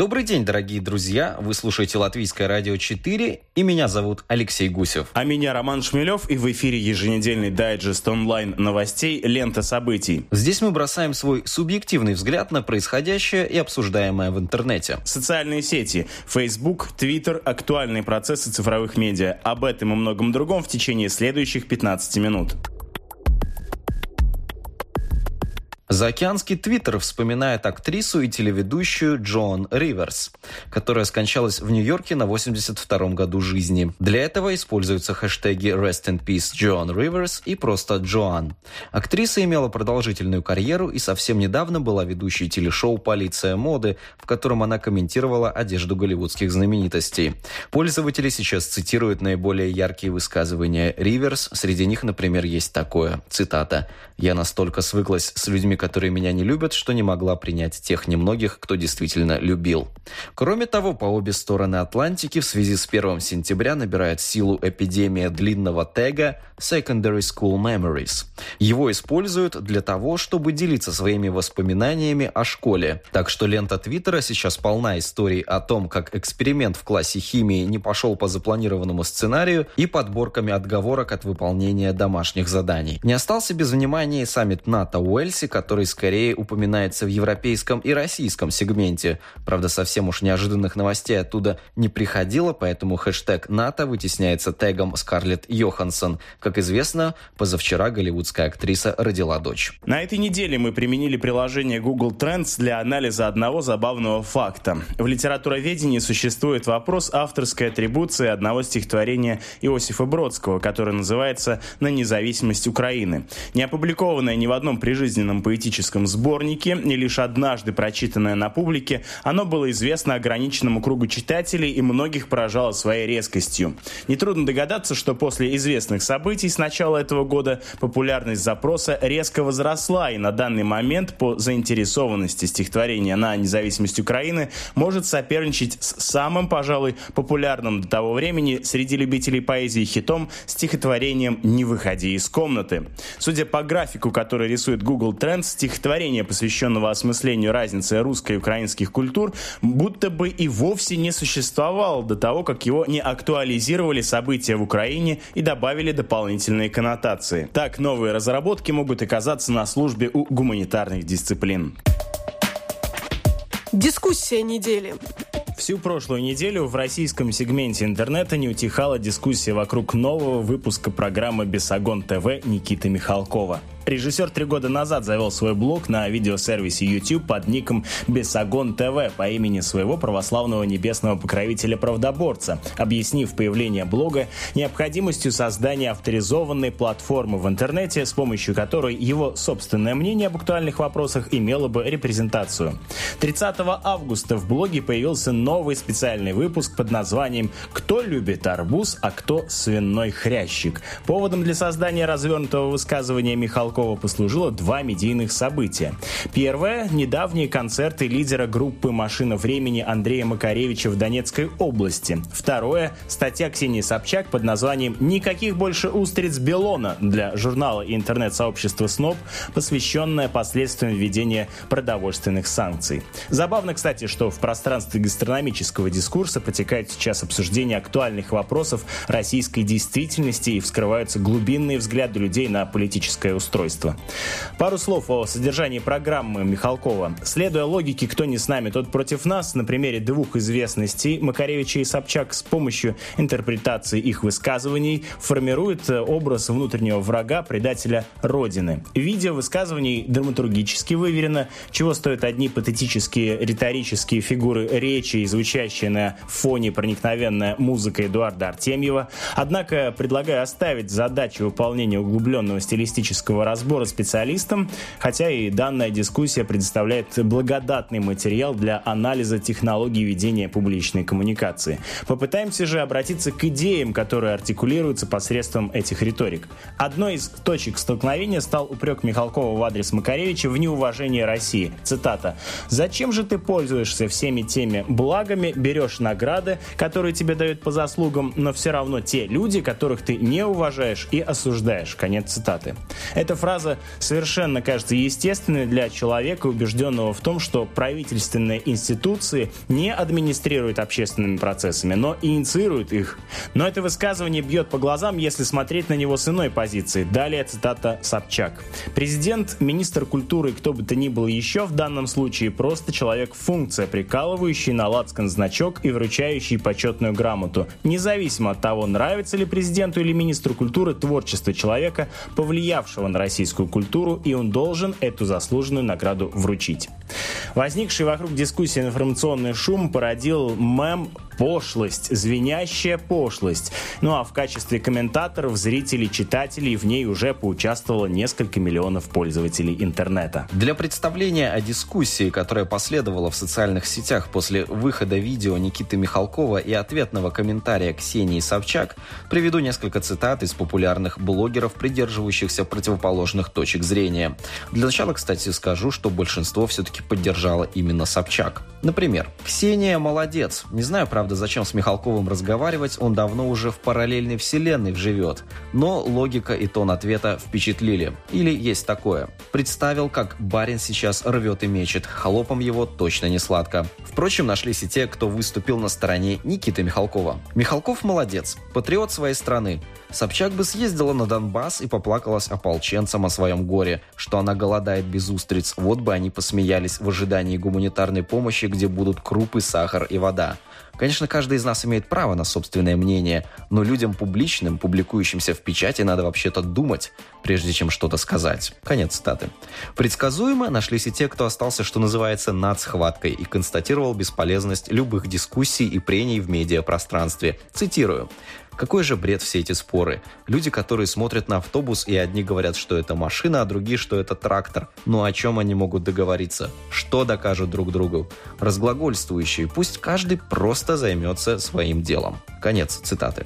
Добрый день, дорогие друзья! Вы слушаете Латвийское радио 4, и меня зовут Алексей Гусев. А меня Роман Шмелев, и в эфире еженедельный дайджест онлайн новостей «Лента событий». Здесь мы бросаем свой субъективный взгляд на происходящее и обсуждаемое в интернете. Социальные сети, Facebook, Twitter, актуальные процессы цифровых медиа. Об этом и многом другом в течение следующих 15 минут. Заокеанский твиттер вспоминает актрису и телеведущую Джоан Риверс, которая скончалась в Нью-Йорке на 82-м году жизни. Для этого используются хэштеги «Rest in Peace Joan Rivers» и просто «Джоан». Актриса имела продолжительную карьеру и совсем недавно была ведущей телешоу «Полиция моды», в котором она комментировала одежду голливудских знаменитостей. Пользователи сейчас цитируют наиболее яркие высказывания Риверс. Среди них, например, есть такое, цитата, «Я настолько свыклась с людьми, которые меня не любят, что не могла принять тех немногих, кто действительно любил. Кроме того, по обе стороны Атлантики в связи с 1 сентября набирает силу эпидемия длинного тега Secondary School Memories. Его используют для того, чтобы делиться своими воспоминаниями о школе. Так что лента Твиттера сейчас полна историй о том, как эксперимент в классе химии не пошел по запланированному сценарию и подборками отговорок от выполнения домашних заданий. Не остался без внимания и саммит НАТО Уэльси, который который скорее упоминается в европейском и российском сегменте. Правда, совсем уж неожиданных новостей оттуда не приходило, поэтому хэштег НАТО вытесняется тегом Скарлетт Йоханссон. Как известно, позавчера голливудская актриса родила дочь. На этой неделе мы применили приложение Google Trends для анализа одного забавного факта. В литературоведении существует вопрос авторской атрибуции одного стихотворения Иосифа Бродского, которое называется «На независимость Украины». Не опубликованное ни в одном прижизненном поэтическом поэтическом сборнике, и лишь однажды прочитанное на публике, оно было известно ограниченному кругу читателей и многих поражало своей резкостью. Нетрудно догадаться, что после известных событий с начала этого года популярность запроса резко возросла, и на данный момент по заинтересованности стихотворения на независимость Украины может соперничать с самым, пожалуй, популярным до того времени среди любителей поэзии хитом стихотворением «Не выходи из комнаты». Судя по графику, который рисует Google Trends, стихотворения, посвященного осмыслению разницы русской и украинских культур, будто бы и вовсе не существовал до того, как его не актуализировали события в Украине и добавили дополнительные коннотации. Так, новые разработки могут оказаться на службе у гуманитарных дисциплин. Дискуссия недели. Всю прошлую неделю в российском сегменте интернета не утихала дискуссия вокруг нового выпуска программы «Бесогон ТВ» Никиты Михалкова. Режиссер три года назад завел свой блог на видеосервисе YouTube под ником Бесогон ТВ по имени своего православного небесного покровителя-правдоборца, объяснив появление блога необходимостью создания авторизованной платформы в интернете, с помощью которой его собственное мнение об актуальных вопросах имело бы репрезентацию. 30 августа в блоге появился новый специальный выпуск под названием «Кто любит арбуз, а кто свиной хрящик?». Поводом для создания развернутого высказывания Михалкова Михалкова послужило два медийных события. Первое – недавние концерты лидера группы «Машина времени» Андрея Макаревича в Донецкой области. Второе – статья Ксении Собчак под названием «Никаких больше устриц Белона» для журнала и интернет-сообщества СНОП, посвященная последствиям введения продовольственных санкций. Забавно, кстати, что в пространстве гастрономического дискурса протекает сейчас обсуждение актуальных вопросов российской действительности и вскрываются глубинные взгляды людей на политическое устройство устройства. Пару слов о содержании программы Михалкова. Следуя логике «кто не с нами, тот против нас», на примере двух известностей Макаревича и Собчак с помощью интерпретации их высказываний формирует э, образ внутреннего врага, предателя Родины. Видео высказываний драматургически выверено, чего стоят одни патетические риторические фигуры речи, звучащие на фоне проникновенная музыка Эдуарда Артемьева. Однако предлагаю оставить задачу выполнения углубленного стилистического разбора специалистам, хотя и данная дискуссия предоставляет благодатный материал для анализа технологий ведения публичной коммуникации. Попытаемся же обратиться к идеям, которые артикулируются посредством этих риторик. Одной из точек столкновения стал упрек Михалкова в адрес Макаревича в неуважении России. Цитата. «Зачем же ты пользуешься всеми теми благами, берешь награды, которые тебе дают по заслугам, но все равно те люди, которых ты не уважаешь и осуждаешь?» Конец цитаты. Эта фраза совершенно кажется естественной для человека, убежденного в том, что правительственные институции не администрируют общественными процессами, но инициируют их. Но это высказывание бьет по глазам, если смотреть на него с иной позиции. Далее цитата Собчак. Президент, министр культуры и кто бы то ни был еще в данном случае просто человек-функция, прикалывающий на лацкан значок и вручающий почетную грамоту. Независимо от того, нравится ли президенту или министру культуры творчество человека, повлиявшего на российскую культуру, и он должен эту заслуженную награду вручить. Возникший вокруг дискуссии информационный шум породил мем пошлость, звенящая пошлость. Ну а в качестве комментаторов, зрителей, читателей в ней уже поучаствовало несколько миллионов пользователей интернета. Для представления о дискуссии, которая последовала в социальных сетях после выхода видео Никиты Михалкова и ответного комментария Ксении Собчак, приведу несколько цитат из популярных блогеров, придерживающихся противоположных точек зрения. Для начала, кстати, скажу, что большинство все-таки поддержало именно Собчак. Например, «Ксения молодец. Не знаю, правда, Правда, зачем с Михалковым разговаривать, он давно уже в параллельной вселенной живет. Но логика и тон ответа впечатлили. Или есть такое. Представил, как барин сейчас рвет и мечет. Холопом его точно не сладко. Впрочем, нашлись и те, кто выступил на стороне Никиты Михалкова. Михалков молодец. Патриот своей страны. Собчак бы съездила на Донбасс и поплакалась ополченцам о своем горе, что она голодает без устриц. Вот бы они посмеялись в ожидании гуманитарной помощи, где будут крупы, сахар и вода. Конечно, каждый из нас имеет право на собственное мнение, но людям публичным, публикующимся в печати, надо вообще-то думать, прежде чем что-то сказать. Конец цитаты. Предсказуемо нашлись и те, кто остался, что называется, над схваткой и констатировал бесполезность любых дискуссий и прений в медиапространстве. Цитирую. Какой же бред все эти споры? Люди, которые смотрят на автобус, и одни говорят, что это машина, а другие, что это трактор. Ну о чем они могут договориться? Что докажут друг другу? Разглагольствующие, пусть каждый просто займется своим делом. Конец цитаты.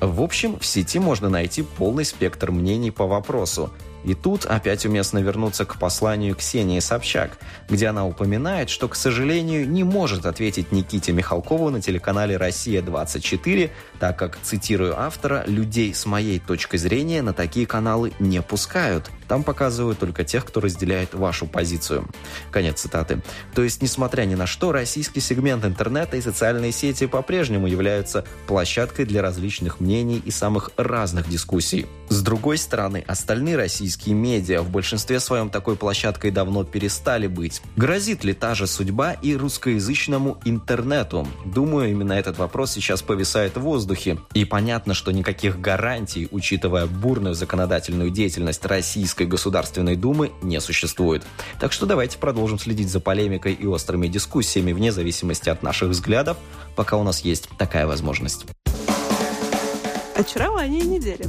В общем, в сети можно найти полный спектр мнений по вопросу. И тут опять уместно вернуться к посланию Ксении Собчак, где она упоминает, что, к сожалению, не может ответить Никите Михалкову на телеканале «Россия-24», так как, цитирую автора, «людей с моей точки зрения на такие каналы не пускают». Там показывают только тех, кто разделяет вашу позицию. Конец цитаты. То есть, несмотря ни на что, российский сегмент интернета и социальные сети по-прежнему являются площадкой для различных мнений и самых разных дискуссий. С другой стороны, остальные российские медиа в большинстве своем такой площадкой давно перестали быть. Грозит ли та же судьба и русскоязычному интернету? Думаю, именно этот вопрос сейчас повисает в воздухе. И понятно, что никаких гарантий, учитывая бурную законодательную деятельность Российской Государственной Думы, не существует. Так что давайте продолжим следить за полемикой и острыми дискуссиями вне зависимости от наших взглядов, пока у нас есть такая возможность. Очарование недели.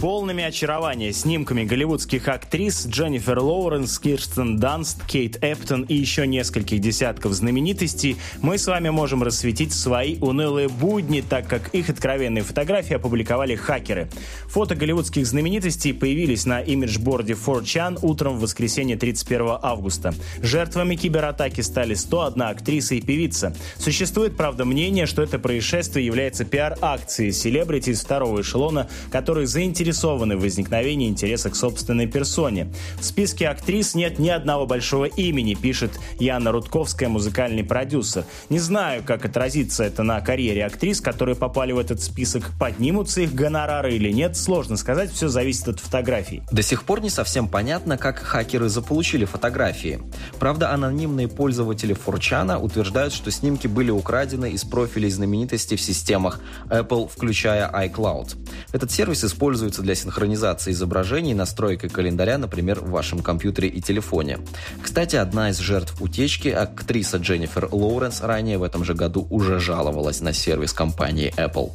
Полными очарования снимками голливудских актрис Дженнифер Лоуренс, Кирстен Данст, Кейт Эптон и еще нескольких десятков знаменитостей мы с вами можем рассветить свои унылые будни, так как их откровенные фотографии опубликовали хакеры. Фото голливудских знаменитостей появились на имиджборде 4chan утром в воскресенье 31 августа. Жертвами кибератаки стали 101 актриса и певица. Существует, правда, мнение, что это происшествие является пиар-акцией селебрити из второго эшелона, которые заинтересованы в возникновении интереса к собственной персоне. В списке актрис нет ни одного большого имени, пишет Яна Рудковская, музыкальный продюсер. Не знаю, как отразится это на карьере актрис, которые попали в этот список. Поднимутся их гонорары или нет, сложно сказать, все зависит от фотографий. До сих пор не совсем понятно, как хакеры заполучили фотографии. Правда, анонимные пользователи Форчана утверждают, что снимки были украдены из профилей знаменитостей в системах Apple, включая iCloud. Этот сервис используется для синхронизации изображений настройки календаря, например, в вашем компьютере и телефоне. Кстати, одна из жертв утечки, актриса Дженнифер Лоуренс, ранее в этом же году уже жаловалась на сервис компании Apple.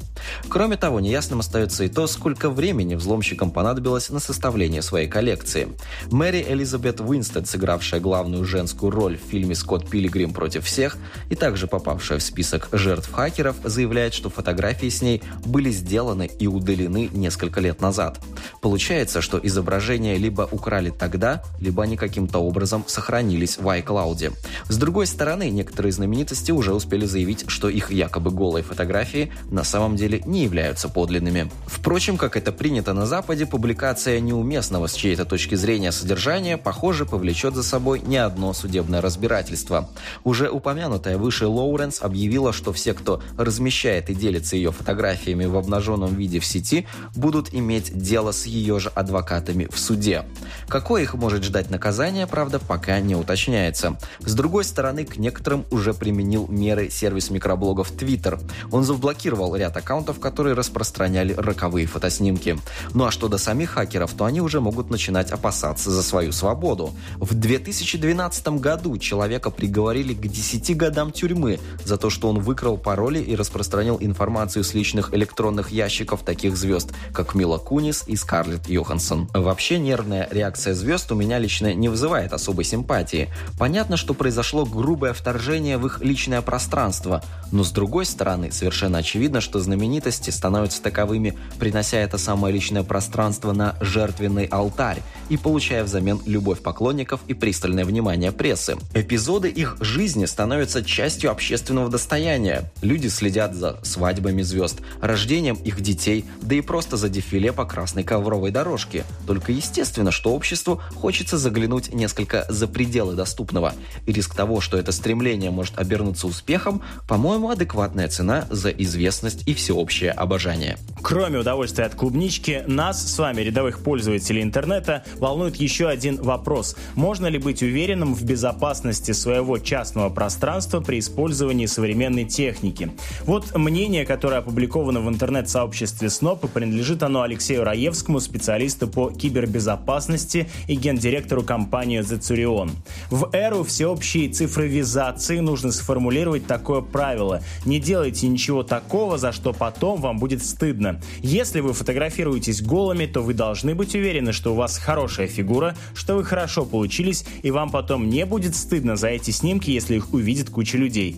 Кроме того, неясным остается и то, сколько времени взломщикам понадобилось на составление своей коллекции. Мэри Элизабет Уинстед, сыгравшая главную женскую роль в фильме «Скотт Пилигрим против всех» и также попавшая в список жертв хакеров, заявляет, что фотографии с ней были сделаны и удалены несколько лет назад. Получается, что изображения либо украли тогда, либо они каким-то образом сохранились в iCloud. С другой стороны, некоторые знаменитости уже успели заявить, что их якобы голые фотографии на самом деле не являются подлинными. Впрочем, как это принято на Западе, публикация неуместного с чьей-то точки зрения содержания, похоже, повлечет за собой не одно судебное разбирательство. Уже упомянутая выше Лоуренс объявила, что все, кто размещает и делится ее фотографиями в обнаженном виде в сети, будут иметь дело с ее же адвокатами в суде. Какое их может ждать наказание, правда, пока не уточняется. С другой стороны, к некоторым уже применил меры сервис микроблогов Twitter. Он заблокировал ряд аккаунтов, которые распространяли роковые фотоснимки. Ну а что до самих хакеров, то они уже могут начинать опасаться за свою свободу. В 2012 году человека приговорили к 10 годам тюрьмы за то, что он выкрал пароли и распространил информацию с личных электронных ящиков таких звезд, как Мила Кунис и Скарлетт Йоханссон. Вообще нервная реакция звезд у меня лично не вызывает особой симпатии. Понятно, что произошло грубое вторжение в их личное пространство, но с другой стороны, совершенно очевидно, что знаменитости становятся таковыми, принося это самое личное пространство на жертвенный алтарь и получая взамен любовь поклонников и пристальное внимание прессы. Эпизоды их жизни становятся частью общественного достояния. Люди следят за свадьбами звезд, рождением их детей, да и просто за дефиле по красной ковровой дорожке. Только естественно, что обществу хочется заглянуть несколько за пределы доступного. И риск того, что это стремление может обернуться успехом, по-моему, адекватная цена за известность и всеобщее обожание. Кроме удовольствия от клубнички, нас, с вами, рядовых пользователей интернета, волнует еще один вопрос. Можно ли быть уверенным в безопасности своего частного пространства при использовании современной техники? Вот мнение, которое опубликовано в интернет-сообществе СНОП, и принадлежит оно Алексею Раевскому, специалисту по кибербезопасности и гендиректору компании Зецурион. В эру всеобщей цифровизации нужно сформулировать такое правило. Не делайте ничего такого, за что потом вам будет стыдно. Если вы фотографируетесь голыми, то вы должны быть уверены, что у вас хорошая фигура, что вы хорошо получились, и вам потом не будет стыдно за эти снимки, если их увидит куча людей.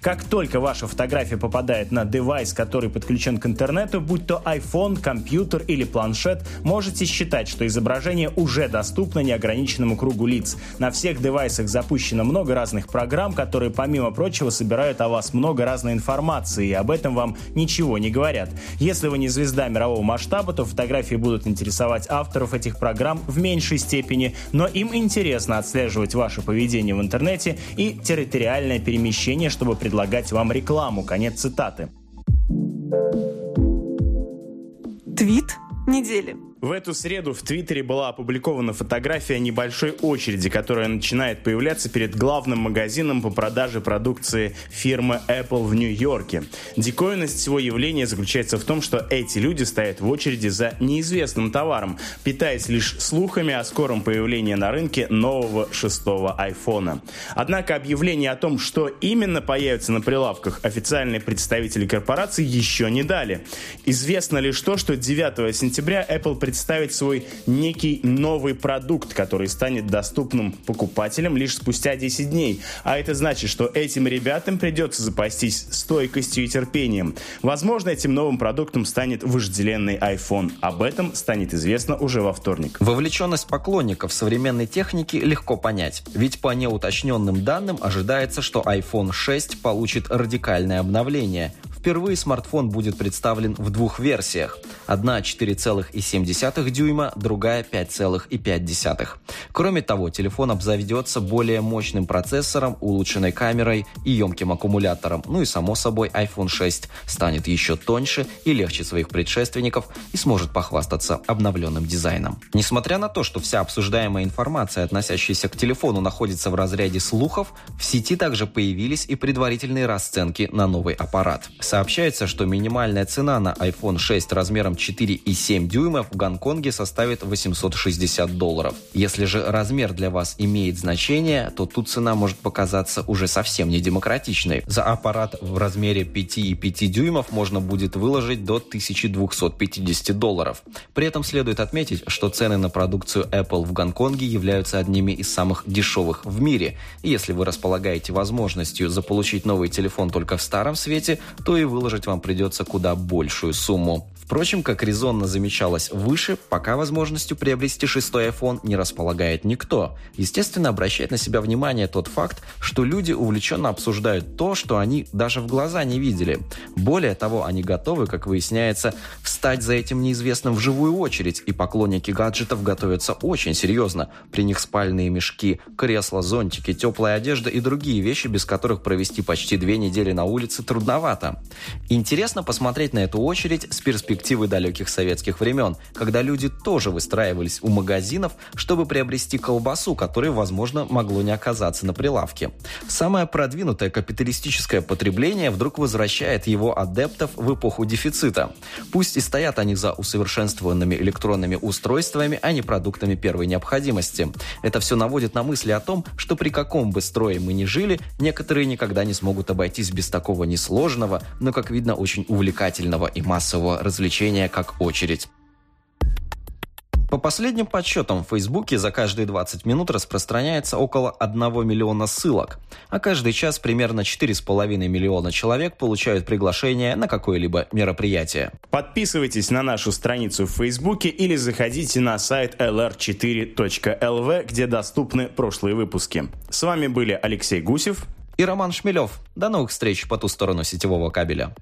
Как только ваша фотография попадает на девайс, который подключен к интернету, будь то iPhone, компьютер или планшет, можете считать, что изображение уже доступно неограниченному кругу лиц. На всех девайсах запущено много разных программ, которые, помимо прочего, собирают о вас много разной информации, и об этом вам ничего не говорят. Если вы не звезда мирового масштаба, то фотографии будут интересовать авторов этих программ в меньшей степени, но им интересно отслеживать ваше поведение в интернете и территориальное перемещение, чтобы предлагать вам рекламу. Конец цитаты. Твит недели. В эту среду в Твиттере была опубликована фотография небольшой очереди, которая начинает появляться перед главным магазином по продаже продукции фирмы Apple в Нью-Йорке. Диковинность всего явления заключается в том, что эти люди стоят в очереди за неизвестным товаром, питаясь лишь слухами о скором появлении на рынке нового шестого айфона. Однако объявление о том, что именно появится на прилавках, официальные представители корпорации еще не дали. Известно лишь то, что 9 сентября Apple представил представить свой некий новый продукт, который станет доступным покупателям лишь спустя 10 дней. А это значит, что этим ребятам придется запастись стойкостью и терпением. Возможно, этим новым продуктом станет вожделенный iPhone. Об этом станет известно уже во вторник. Вовлеченность поклонников современной техники легко понять. Ведь по неуточненным данным ожидается, что iPhone 6 получит радикальное обновление – Впервые смартфон будет представлен в двух версиях. Одна 4,7 дюйма, другая 5,5. Кроме того, телефон обзаведется более мощным процессором, улучшенной камерой и емким аккумулятором. Ну и само собой iPhone 6 станет еще тоньше и легче своих предшественников и сможет похвастаться обновленным дизайном. Несмотря на то, что вся обсуждаемая информация, относящаяся к телефону, находится в разряде слухов, в сети также появились и предварительные расценки на новый аппарат. Сообщается, что минимальная цена на iPhone 6 размером 4,7 дюйма в Гонконге составит 860 долларов. Если же размер для вас имеет значение, то тут цена может показаться уже совсем недемократичной. За аппарат в размере 5,5 дюймов можно будет выложить до 1250 долларов. При этом следует отметить, что цены на продукцию Apple в Гонконге являются одними из самых дешевых в мире. Если вы располагаете возможностью заполучить новый телефон только в старом свете, то и выложить вам придется куда большую сумму. Впрочем, как резонно замечалось выше, пока возможностью приобрести шестой iPhone не располагает никто. Естественно, обращает на себя внимание тот факт, что люди увлеченно обсуждают то, что они даже в глаза не видели. Более того, они готовы, как выясняется, встать за этим неизвестным в живую очередь, и поклонники гаджетов готовятся очень серьезно. При них спальные мешки, кресла, зонтики, теплая одежда и другие вещи, без которых провести почти две недели на улице трудновато. Интересно посмотреть на эту очередь с перспективы перспективы далеких советских времен, когда люди тоже выстраивались у магазинов, чтобы приобрести колбасу, которой, возможно, могло не оказаться на прилавке. Самое продвинутое капиталистическое потребление вдруг возвращает его адептов в эпоху дефицита. Пусть и стоят они за усовершенствованными электронными устройствами, а не продуктами первой необходимости. Это все наводит на мысли о том, что при каком бы строе мы ни жили, некоторые никогда не смогут обойтись без такого несложного, но, как видно, очень увлекательного и массового развлечения развлечения как очередь. По последним подсчетам в Фейсбуке за каждые 20 минут распространяется около 1 миллиона ссылок, а каждый час примерно 4,5 миллиона человек получают приглашение на какое-либо мероприятие. Подписывайтесь на нашу страницу в Фейсбуке или заходите на сайт lr4.lv, где доступны прошлые выпуски. С вами были Алексей Гусев и Роман Шмелев. До новых встреч по ту сторону сетевого кабеля.